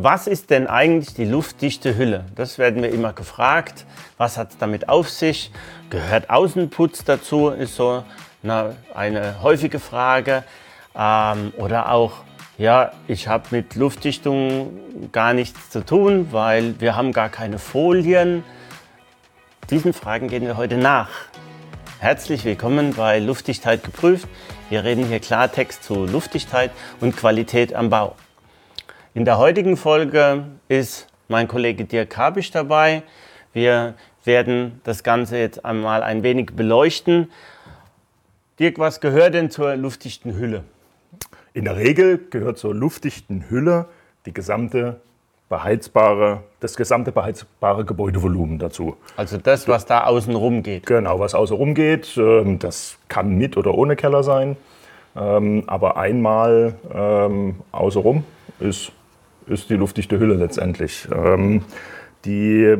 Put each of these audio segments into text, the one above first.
Was ist denn eigentlich die luftdichte Hülle? Das werden wir immer gefragt. Was hat es damit auf sich? Gehört Außenputz dazu? Ist so eine, eine häufige Frage. Ähm, oder auch, ja, ich habe mit Luftdichtung gar nichts zu tun, weil wir haben gar keine Folien. Diesen Fragen gehen wir heute nach. Herzlich willkommen bei Luftdichtheit geprüft. Wir reden hier Klartext zu Luftdichtheit und Qualität am Bau. In der heutigen Folge ist mein Kollege Dirk Kabisch dabei. Wir werden das Ganze jetzt einmal ein wenig beleuchten. Dirk, was gehört denn zur luftdichten Hülle? In der Regel gehört zur luftdichten Hülle die gesamte beheizbare, das gesamte beheizbare Gebäudevolumen dazu. Also das, was da außen rum geht. Genau, was außen rum geht. Ähm, das kann mit oder ohne Keller sein. Ähm, aber einmal ähm, außen rum ist ist die luftdichte Hülle letztendlich. Ähm, die,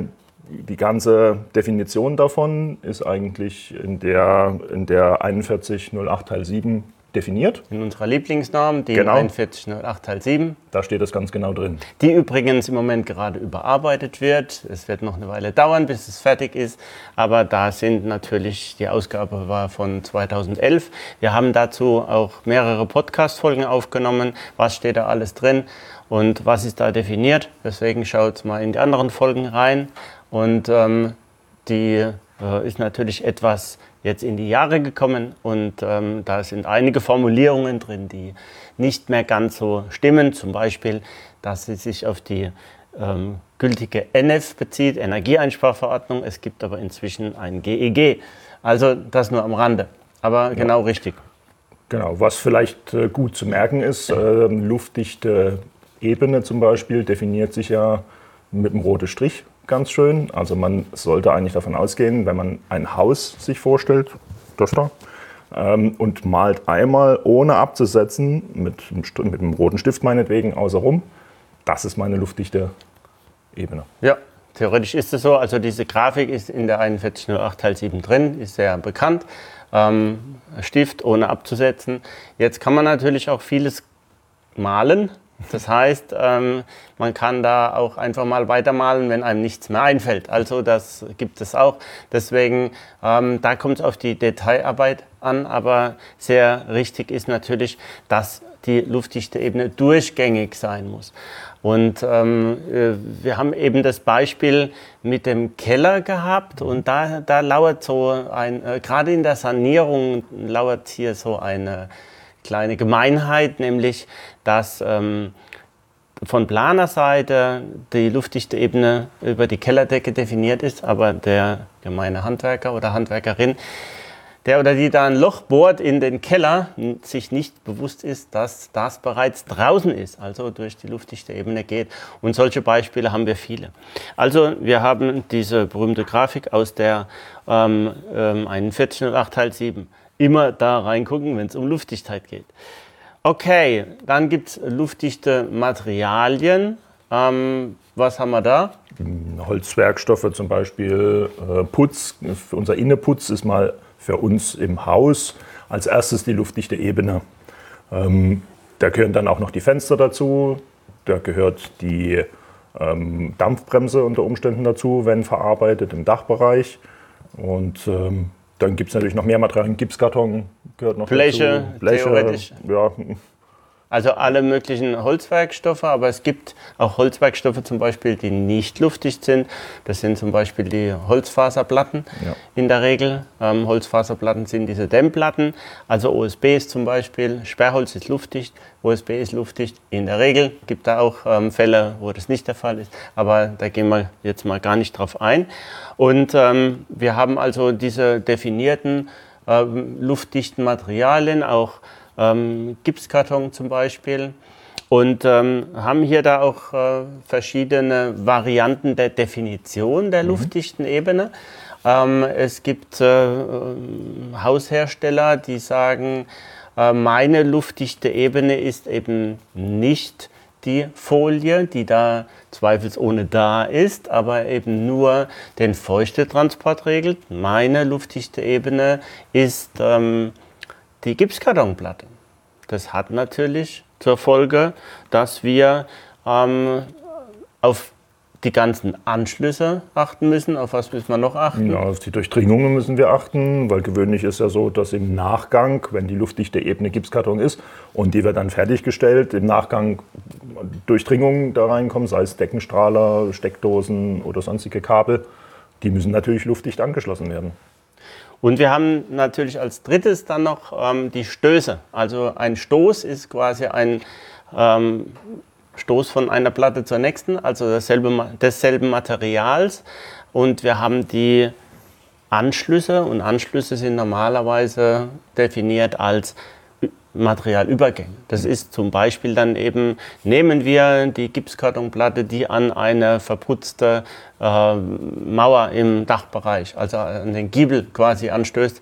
die ganze Definition davon ist eigentlich in der, in der 4108 Teil 7 definiert. In unserer Lieblingsnorm, die Genau. 4108 Teil 7, Da steht das ganz genau drin. die übrigens im Moment gerade überarbeitet wird. Es wird noch eine Weile dauern, bis es fertig ist, aber da sind natürlich, die Ausgabe war von 2011. Wir haben dazu auch mehrere Podcast-Folgen aufgenommen. Was steht da alles drin und was ist da definiert? Deswegen schaut mal in die anderen Folgen rein und ähm, die äh, ist natürlich etwas jetzt in die Jahre gekommen und ähm, da sind einige Formulierungen drin, die nicht mehr ganz so stimmen. Zum Beispiel, dass sie sich auf die ähm, gültige NF bezieht, Energieeinsparverordnung. Es gibt aber inzwischen ein GEG. Also das nur am Rande. Aber genau richtig. Genau, was vielleicht äh, gut zu merken ist, äh, luftdichte Ebene zum Beispiel definiert sich ja mit einem roten Strich ganz schön. Also man sollte eigentlich davon ausgehen, wenn man ein Haus sich vorstellt, das da, ähm, und malt einmal ohne abzusetzen, mit, mit einem roten Stift meinetwegen außenrum, das ist meine luftdichte Ebene. Ja, theoretisch ist es so. Also diese Grafik ist in der 4108 Teil 7 drin, ist sehr bekannt. Ähm, Stift ohne abzusetzen. Jetzt kann man natürlich auch vieles malen. Das heißt, ähm, man kann da auch einfach mal weitermalen, wenn einem nichts mehr einfällt. Also das gibt es auch. Deswegen, ähm, da kommt es auf die Detailarbeit an. Aber sehr richtig ist natürlich, dass die luftdichte Ebene durchgängig sein muss. Und ähm, äh, wir haben eben das Beispiel mit dem Keller gehabt und da, da lauert so ein, äh, gerade in der Sanierung lauert hier so eine kleine Gemeinheit, nämlich dass ähm, von Planerseite die luftdichte Ebene über die Kellerdecke definiert ist, aber der gemeine Handwerker oder Handwerkerin, der oder die da ein Loch bohrt in den Keller, sich nicht bewusst ist, dass das bereits draußen ist, also durch die luftdichte Ebene geht. Und solche Beispiele haben wir viele. Also wir haben diese berühmte Grafik aus der ähm, ähm, 4108 Teil 7. Immer da reingucken, wenn es um Luftdichtheit geht. Okay, dann gibt es luftdichte Materialien. Ähm, was haben wir da? Holzwerkstoffe zum Beispiel, äh, Putz, unser Innenputz ist mal für uns im Haus als erstes die luftdichte Ebene. Ähm, da gehören dann auch noch die Fenster dazu, da gehört die ähm, Dampfbremse unter Umständen dazu, wenn verarbeitet im Dachbereich. Und ähm, dann gibt es natürlich noch mehr Materialien, Gipskarton gehört noch Bleche, dazu. theoretisch. Ja, Also alle möglichen Holzwerkstoffe, aber es gibt auch Holzwerkstoffe zum Beispiel, die nicht luftdicht sind. Das sind zum Beispiel die Holzfaserplatten Ja. in der Regel. Ähm, Holzfaserplatten sind diese Dämmplatten. Also OSB ist zum Beispiel, Sperrholz ist luftdicht, OSB ist luftdicht. In der Regel gibt da auch ähm, Fälle, wo das nicht der Fall ist, aber da gehen wir jetzt mal gar nicht drauf ein. Und ähm, wir haben also diese definierten luftdichten Materialien, auch ähm, Gipskarton zum Beispiel. Und ähm, haben hier da auch äh, verschiedene Varianten der Definition der luftdichten Ebene. Ähm, es gibt äh, ähm, Haushersteller, die sagen, äh, meine luftdichte Ebene ist eben nicht die Folie, die da zweifelsohne da ist, aber eben nur den Feuchtetransport regelt. Meine luftdichte Ebene ist ähm, die Gipskartonplatte. Das hat natürlich zur Folge, dass wir ähm, auf die ganzen Anschlüsse achten müssen. Auf was müssen wir noch achten? Ja, auf die Durchdringungen müssen wir achten, weil gewöhnlich ist ja so, dass im Nachgang, wenn die luftdichte Ebene Gipskarton ist und die wird dann fertiggestellt, im Nachgang Durchdringungen da reinkommen, sei es Deckenstrahler, Steckdosen oder sonstige Kabel, die müssen natürlich luftdicht angeschlossen werden. Und wir haben natürlich als drittes dann noch ähm, die Stöße. Also ein Stoß ist quasi ein ähm, Stoß von einer Platte zur nächsten, also dasselbe, desselben Materials. Und wir haben die Anschlüsse und Anschlüsse sind normalerweise definiert als Materialübergänge. Das ist zum Beispiel dann eben, nehmen wir die Gipskartonplatte, die an eine verputzte äh, Mauer im Dachbereich, also an den Giebel quasi anstößt.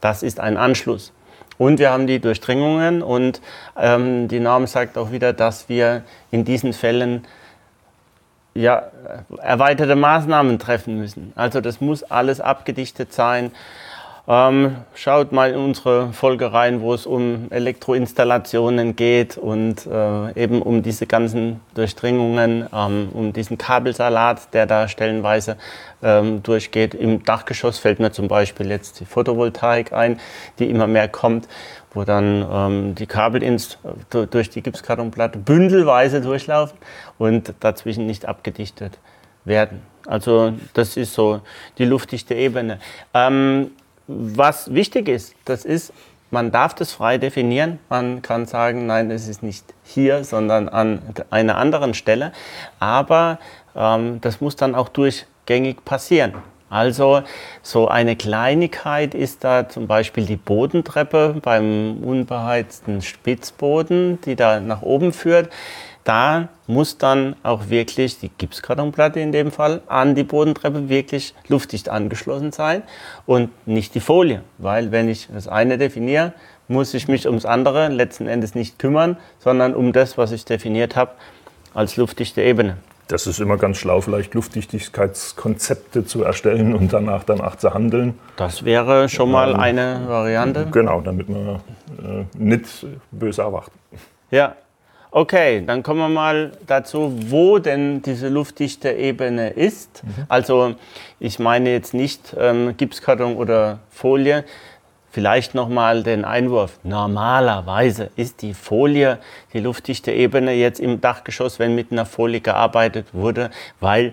Das ist ein Anschluss. Und wir haben die Durchdringungen und ähm, die Norm sagt auch wieder, dass wir in diesen Fällen ja, erweiterte Maßnahmen treffen müssen. Also das muss alles abgedichtet sein. Ähm, schaut mal in unsere Folge rein, wo es um Elektroinstallationen geht und äh, eben um diese ganzen Durchdringungen, ähm, um diesen Kabelsalat, der da stellenweise ähm, durchgeht. Im Dachgeschoss fällt mir zum Beispiel jetzt die Photovoltaik ein, die immer mehr kommt, wo dann ähm, die Kabel ins, durch die Gipskartonplatte bündelweise durchlaufen und dazwischen nicht abgedichtet werden. Also das ist so die luftdichte Ebene. Ähm, was wichtig ist, das ist, man darf das frei definieren. Man kann sagen, nein, es ist nicht hier, sondern an einer anderen Stelle. Aber ähm, das muss dann auch durchgängig passieren. Also so eine Kleinigkeit ist da zum Beispiel die Bodentreppe beim unbeheizten Spitzboden, die da nach oben führt da muss dann auch wirklich die Gipskartonplatte in dem Fall an die Bodentreppe wirklich luftdicht angeschlossen sein und nicht die Folie. Weil wenn ich das eine definiere, muss ich mich ums andere letzten Endes nicht kümmern, sondern um das, was ich definiert habe, als luftdichte Ebene. Das ist immer ganz schlau, vielleicht Luftdichtigkeitskonzepte zu erstellen und danach danach zu handeln. Das wäre schon mal eine Variante. Genau, damit man äh, nicht böse erwarten. Ja, Okay, dann kommen wir mal dazu, wo denn diese luftdichte Ebene ist. Mhm. Also ich meine jetzt nicht ähm, Gipskarton oder Folie. Vielleicht nochmal den Einwurf. Normalerweise ist die Folie, die luftdichte Ebene jetzt im Dachgeschoss, wenn mit einer Folie gearbeitet wurde, weil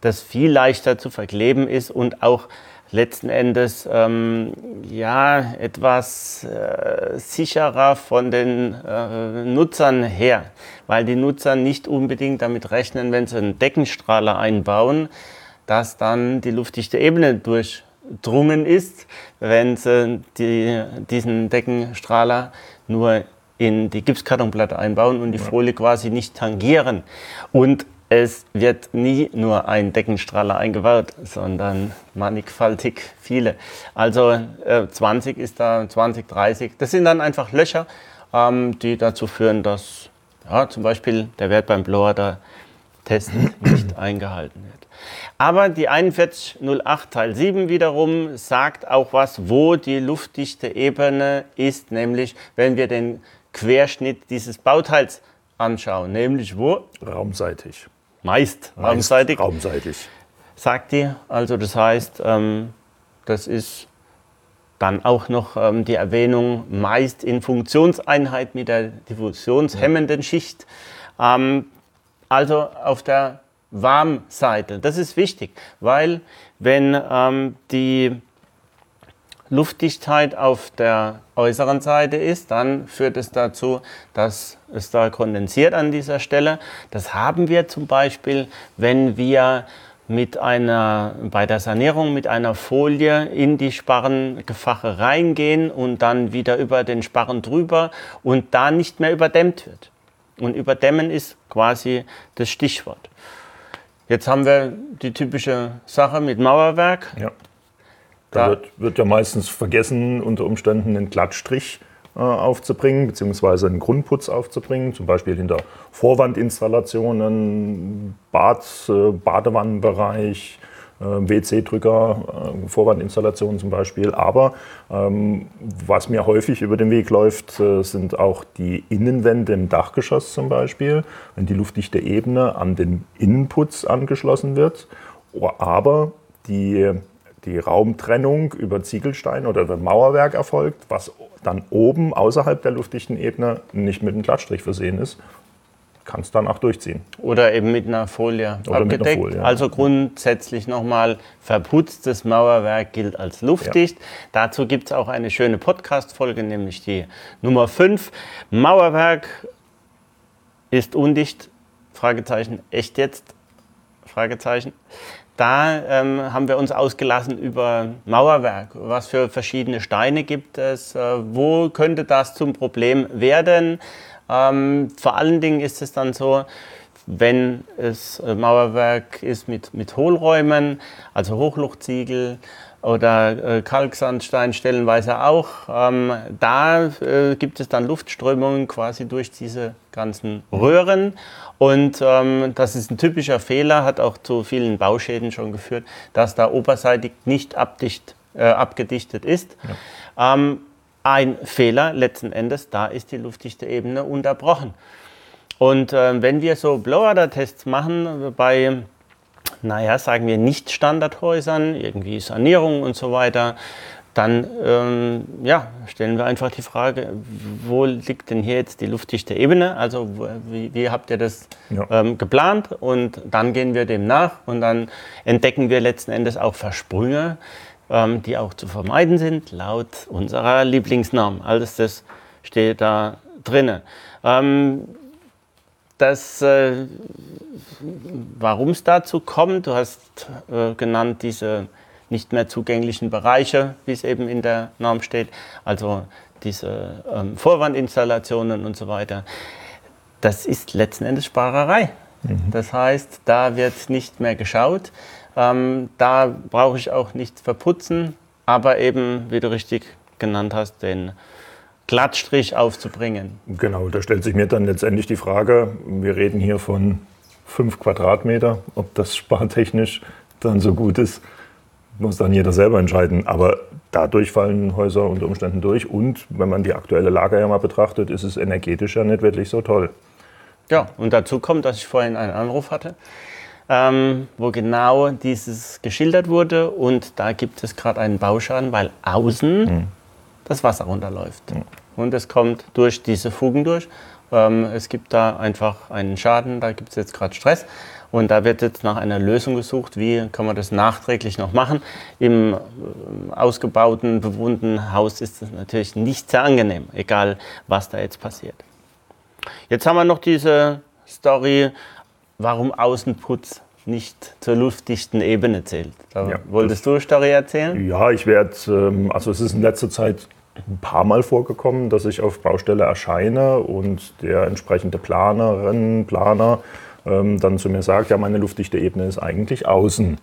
das viel leichter zu verkleben ist und auch letzten Endes ähm, ja, etwas äh, sicherer von den äh, Nutzern her, weil die Nutzer nicht unbedingt damit rechnen, wenn sie einen Deckenstrahler einbauen, dass dann die luftdichte Ebene durchdrungen ist, wenn sie die, diesen Deckenstrahler nur in die Gipskartonplatte einbauen und die Folie quasi nicht tangieren. Und es wird nie nur ein Deckenstrahler eingebaut, sondern mannigfaltig viele. Also äh, 20 ist da, 20, 30. Das sind dann einfach Löcher, ähm, die dazu führen, dass ja, zum Beispiel der Wert beim Blower da Test nicht eingehalten wird. Aber die 4108 Teil 7 wiederum sagt auch was, wo die luftdichte Ebene ist, nämlich wenn wir den Querschnitt dieses Bauteils anschauen, nämlich wo? Raumseitig. Meist, Meist raumseitig. raumseitig. Sagt die. Also das heißt, ähm, das ist dann auch noch ähm, die Erwähnung meist in Funktionseinheit mit der diffusionshemmenden Schicht. Ähm, also auf der Warmseite. Das ist wichtig, weil wenn ähm, die Luftdichtheit auf der äußeren Seite ist, dann führt es dazu, dass es da kondensiert an dieser Stelle. Das haben wir zum Beispiel, wenn wir mit einer, bei der Sanierung mit einer Folie in die Sparrengefache reingehen und dann wieder über den Sparren drüber und da nicht mehr überdämmt wird. Und überdämmen ist quasi das Stichwort. Jetzt haben wir die typische Sache mit Mauerwerk. Ja. Da wird, wird, ja meistens vergessen, unter Umständen einen Glattstrich äh, aufzubringen, beziehungsweise einen Grundputz aufzubringen, zum Beispiel hinter Vorwandinstallationen, Bad, äh, Badewannenbereich, äh, WC-Drücker, äh, Vorwandinstallationen zum Beispiel. Aber ähm, was mir häufig über den Weg läuft, äh, sind auch die Innenwände im Dachgeschoss zum Beispiel, wenn die luftdichte Ebene an den Innenputz angeschlossen wird. Aber die, die Raumtrennung über Ziegelstein oder über Mauerwerk erfolgt, was dann oben außerhalb der luftdichten Ebene nicht mit einem Glattstrich versehen ist kann es dann auch durchziehen. Oder eben mit einer Folie Oder abgedeckt. Einer Folie, ja. Also grundsätzlich nochmal, verputztes Mauerwerk gilt als luftdicht. Ja. Dazu gibt es auch eine schöne Podcast-Folge, nämlich die Nummer 5. Mauerwerk ist undicht, Fragezeichen, echt jetzt? Fragezeichen. Da ähm, haben wir uns ausgelassen über Mauerwerk. Was für verschiedene Steine gibt es? Äh, wo könnte das zum Problem werden? Ähm, vor allen Dingen ist es dann so, wenn es äh, Mauerwerk ist mit, mit Hohlräumen, also Hochluchtziegel oder äh, Kalksandstein stellenweise auch, ähm, da äh, gibt es dann Luftströmungen quasi durch diese ganzen Röhren. Und ähm, das ist ein typischer Fehler, hat auch zu vielen Bauschäden schon geführt, dass da oberseitig nicht abdicht, äh, abgedichtet ist. Ja. Ähm, ein Fehler letzten Endes, da ist die luftdichte Ebene unterbrochen. Und äh, wenn wir so Blower-Tests machen bei, naja, sagen wir nicht Standardhäusern, irgendwie Sanierung und so weiter, dann ähm, ja, stellen wir einfach die Frage, wo liegt denn hier jetzt die luftdichte Ebene? Also wie, wie habt ihr das ja. ähm, geplant? Und dann gehen wir dem nach und dann entdecken wir letzten Endes auch Versprünge, ähm, die auch zu vermeiden sind, laut unserer Lieblingsnorm. Alles das steht da drin. Ähm, das, äh, warum es dazu kommt, du hast äh, genannt diese nicht mehr zugänglichen Bereiche, wie es eben in der Norm steht, also diese ähm, Vorwandinstallationen und so weiter. Das ist letzten Endes Sparerei. Mhm. Das heißt, da wird nicht mehr geschaut. Ähm, da brauche ich auch nichts verputzen, aber eben, wie du richtig genannt hast, den Glattstrich aufzubringen. Genau, da stellt sich mir dann letztendlich die Frage, wir reden hier von fünf Quadratmeter, ob das spartechnisch dann so gut ist, muss dann jeder selber entscheiden. Aber dadurch fallen Häuser unter Umständen durch und wenn man die aktuelle Lage ja mal betrachtet, ist es energetisch ja nicht wirklich so toll. Ja, und dazu kommt, dass ich vorhin einen Anruf hatte ähm, wo genau dieses geschildert wurde. Und da gibt es gerade einen Bauschaden, weil außen mhm. Das Wasser runterläuft. Mhm. Und es kommt durch diese Fugen durch. Ähm, es gibt da einfach einen Schaden, da gibt es jetzt gerade Stress. Und da wird jetzt nach einer Lösung gesucht, wie kann man das nachträglich noch machen. Im äh, ausgebauten, bewohnten Haus ist das natürlich nicht sehr angenehm, egal was da jetzt passiert. Jetzt haben wir noch diese Story warum Außenputz nicht zur luftdichten Ebene zählt. Da ja, wolltest du eine Story erzählen? Ja, ich werde, ähm, also es ist in letzter Zeit ein paar Mal vorgekommen, dass ich auf Baustelle erscheine und der entsprechende Planerin, Planer ähm, dann zu mir sagt, ja, meine luftdichte Ebene ist eigentlich außen.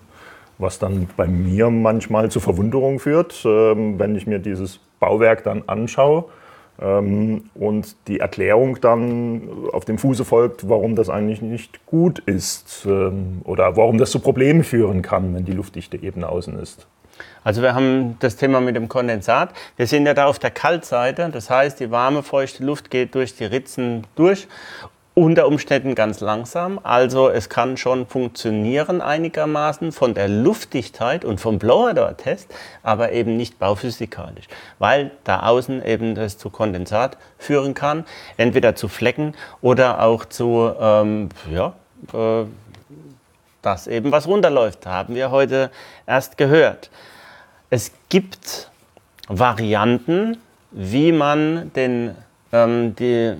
Was dann bei mir manchmal zu Verwunderung führt, ähm, wenn ich mir dieses Bauwerk dann anschaue ähm, und die Erklärung dann auf dem Fuße folgt, warum das eigentlich nicht gut ist ähm, oder warum das zu Problemen führen kann, wenn die luftdichte Ebene außen ist. Also wir haben das Thema mit dem Kondensat. Wir sind ja da auf der Kaltseite, das heißt, die warme, feuchte Luft geht durch die Ritzen durch unter Umständen ganz langsam. Also es kann schon funktionieren einigermaßen von der Luftdichtheit und vom Blower-Door-Test, aber eben nicht bauphysikalisch, weil da außen eben das zu Kondensat führen kann, entweder zu Flecken oder auch zu, ähm, ja, äh, dass eben was runterläuft, haben wir heute erst gehört. Es gibt Varianten, wie man den, ähm, die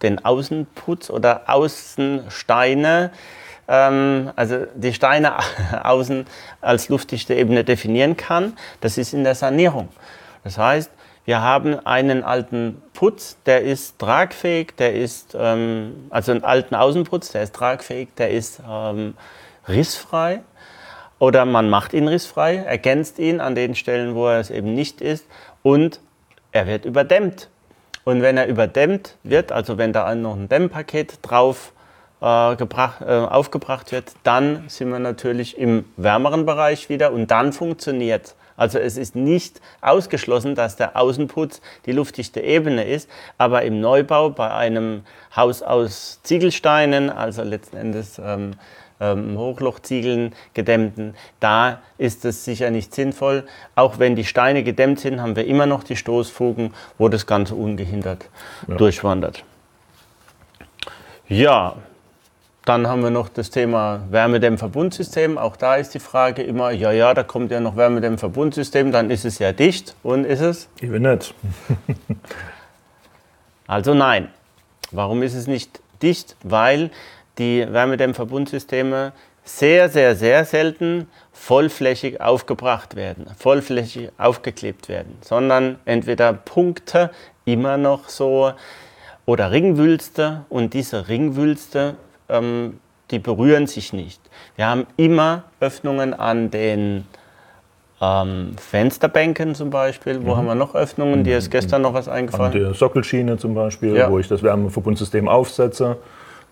den Außenputz oder Außensteine, ähm, also die Steine außen als luftdichte Ebene definieren kann. Das ist in der Sanierung. Das heißt, wir haben einen alten Putz, der ist tragfähig, der ist, ähm, also einen alten Außenputz, der ist tragfähig, der ist ähm, rissfrei. Oder man macht ihn rissfrei, ergänzt ihn an den Stellen, wo er es eben nicht ist und er wird überdämmt. Und wenn er überdämmt wird, also wenn da noch ein Dämmpaket drauf äh, gebracht, äh, aufgebracht wird, dann sind wir natürlich im wärmeren Bereich wieder und dann funktioniert also es ist nicht ausgeschlossen, dass der Außenputz die luftdichte Ebene ist, aber im Neubau bei einem Haus aus Ziegelsteinen, also letzten Endes ähm, ähm, Hochlochziegeln gedämmten, da ist es sicher nicht sinnvoll. Auch wenn die Steine gedämmt sind, haben wir immer noch die Stoßfugen, wo das Ganze ungehindert ja. durchwandert. Ja, dann haben wir noch das Thema Wärmedämmverbundsystem. Auch da ist die Frage immer, ja, ja, da kommt ja noch Wärmedämmverbundsystem, dann ist es ja dicht. Und ist es? Ich will nicht. also nein. Warum ist es nicht dicht? Weil die Wärmedämmverbundsysteme sehr, sehr, sehr selten vollflächig aufgebracht werden, vollflächig aufgeklebt werden, sondern entweder Punkte immer noch so oder Ringwülste und diese Ringwülste ähm, die berühren sich nicht. Wir haben immer Öffnungen an den ähm, Fensterbänken zum Beispiel. Wo mhm. haben wir noch Öffnungen? Dir ist gestern noch was eingefallen? An der Sockelschiene zum Beispiel, ja. wo ich das Wärmeverbundsystem aufsetze.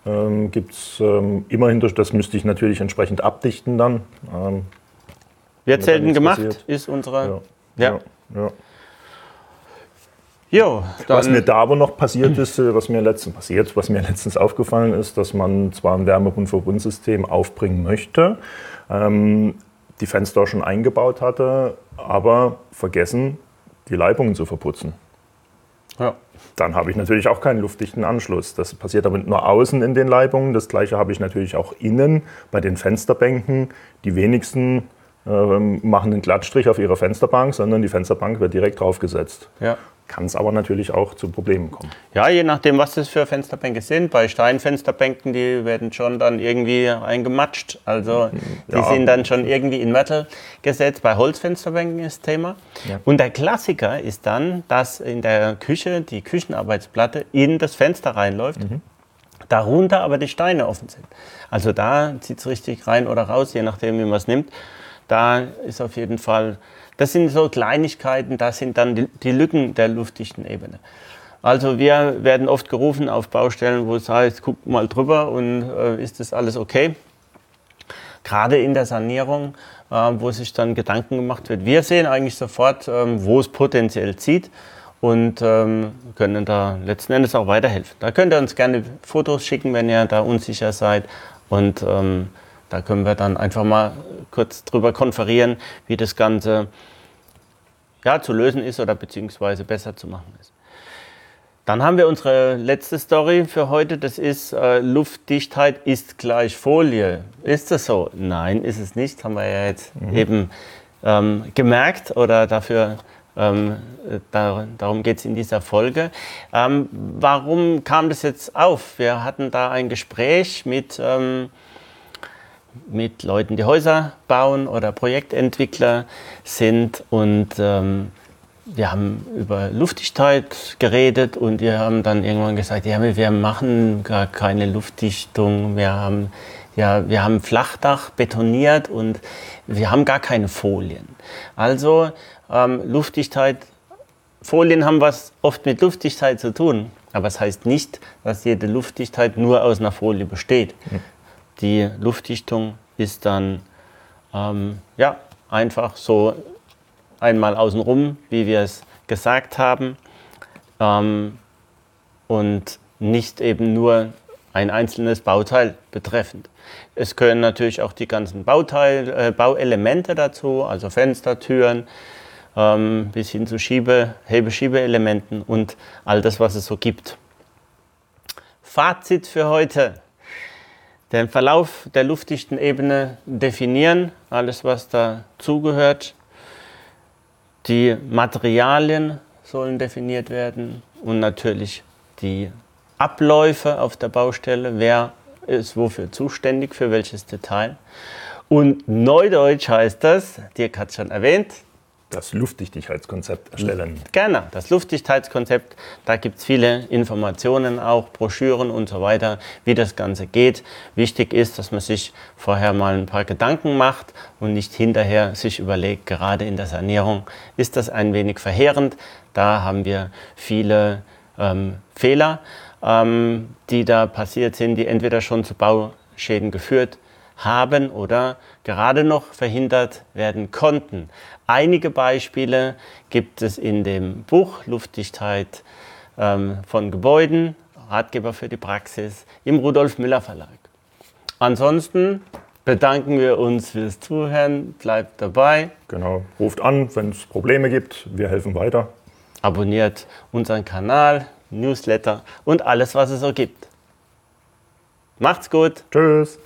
Ähm, Gibt es ähm, immerhin, das müsste ich natürlich entsprechend abdichten dann. Ähm, Wird selten gemacht, passiert. ist unsere. ja. ja. ja. Jo, was mir da aber noch passiert ist, äh, was mir letztens passiert, was mir letztens aufgefallen ist, dass man zwar ein Wärmebundverbundsystem aufbringen möchte, ähm, die Fenster schon eingebaut hatte, aber vergessen, die Leibungen zu verputzen. Ja. Dann habe ich natürlich auch keinen luftdichten Anschluss. Das passiert aber nur außen in den Leibungen. Das gleiche habe ich natürlich auch innen bei den Fensterbänken. Die wenigsten machen einen Glattstrich auf ihrer Fensterbank, sondern die Fensterbank wird direkt draufgesetzt. Ja kann es aber natürlich auch zu Problemen kommen. Ja, je nachdem, was das für Fensterbänke sind. Bei Steinfensterbänken, die werden schon dann irgendwie eingematscht. Also die ja. sind dann schon irgendwie in Metal gesetzt. Bei Holzfensterbänken ist Thema. Ja. Und der Klassiker ist dann, dass in der Küche die Küchenarbeitsplatte in das Fenster reinläuft. Mhm. Darunter aber die Steine offen sind. Also da zieht es richtig rein oder raus, je nachdem, wie man es nimmt. Da ist auf jeden Fall das sind so Kleinigkeiten, das sind dann die, die Lücken der luftdichten Ebene. Also wir werden oft gerufen auf Baustellen, wo es heißt, guck mal drüber und äh, ist das alles okay? Gerade in der Sanierung, äh, wo sich dann Gedanken gemacht wird. Wir sehen eigentlich sofort, ähm, wo es potenziell zieht und ähm, können da letzten Endes auch weiterhelfen. Da könnt ihr uns gerne Fotos schicken, wenn ihr da unsicher seid und ähm, da können wir dann einfach mal kurz drüber konferieren, wie das Ganze ja, zu lösen ist oder beziehungsweise besser zu machen ist. Dann haben wir unsere letzte Story für heute. Das ist äh, Luftdichtheit ist gleich Folie. Ist das so? Nein, ist es nicht. Haben wir ja jetzt mhm. eben ähm, gemerkt oder dafür. Ähm, da, darum geht es in dieser Folge. Ähm, warum kam das jetzt auf? Wir hatten da ein Gespräch mit ähm, mit Leuten, die Häuser bauen oder Projektentwickler sind. Und ähm, wir haben über Luftdichtheit geredet und wir haben dann irgendwann gesagt, ja, wir machen gar keine Luftdichtung. Wir haben, ja, wir haben Flachdach betoniert und wir haben gar keine Folien. Also ähm, Luftdichtheit, Folien haben was oft mit Luftdichtheit zu tun. Aber es das heißt nicht, dass jede Luftdichtheit nur aus einer Folie besteht. Mhm. Die Luftdichtung ist dann ähm, ja, einfach so einmal außenrum, wie wir es gesagt haben, ähm, und nicht eben nur ein einzelnes Bauteil betreffend. Es gehören natürlich auch die ganzen Bauteil, äh, Bauelemente dazu, also Fenster, Türen, ähm, bis hin zu Schiebe, Hebeschiebeelementen und all das, was es so gibt. Fazit für heute den Verlauf der luftdichten Ebene definieren, alles was dazugehört. Die Materialien sollen definiert werden und natürlich die Abläufe auf der Baustelle, wer ist wofür zuständig, für welches Detail. Und Neudeutsch heißt das, Dirk hat es schon erwähnt, das Luftdichtigkeitskonzept erstellen. Gerne, das Luftdichtheitskonzept. Da gibt es viele Informationen, auch Broschüren und so weiter, wie das Ganze geht. Wichtig ist, dass man sich vorher mal ein paar Gedanken macht und nicht hinterher sich überlegt, gerade in der Sanierung ist das ein wenig verheerend. Da haben wir viele ähm, Fehler. ähm, die da passiert sind, die entweder schon zu Bauschäden geführt haben oder gerade noch verhindert werden konnten. Einige Beispiele gibt es in dem Buch Luftdichtheit ähm, von Gebäuden, Ratgeber für die Praxis im Rudolf Müller Verlag. Ansonsten bedanken wir uns fürs Zuhören, bleibt dabei. Genau, ruft an, wenn es Probleme gibt, wir helfen weiter. Abonniert unseren Kanal, Newsletter und alles, was es so gibt. Macht's gut. Tschüss.